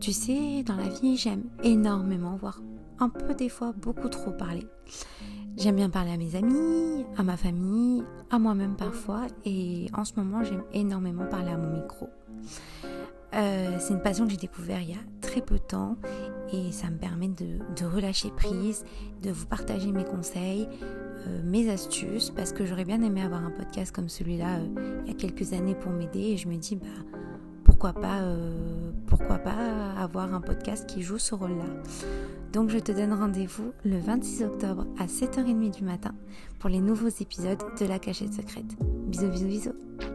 Tu sais, dans la vie, j'aime énormément, voire un peu des fois beaucoup trop parler. J'aime bien parler à mes amis, à ma famille, à moi-même parfois, et en ce moment, j'aime énormément parler à mon micro. Euh, c'est une passion que j'ai découvert il y a très peu de temps et ça me permet de, relâcher prise, de vous partager mes conseils, euh, mes astuces, parce que j'aurais bien aimé avoir un podcast comme celui-là euh, il y a quelques années pour m'aider et je me dis bah pourquoi pas, pourquoi pas avoir un podcast qui joue ce rôle-là. Donc je te donne rendez-vous le 26 octobre à 7h30 du matin pour les nouveaux épisodes de La Cachette Secrète. Bisous bisous bisous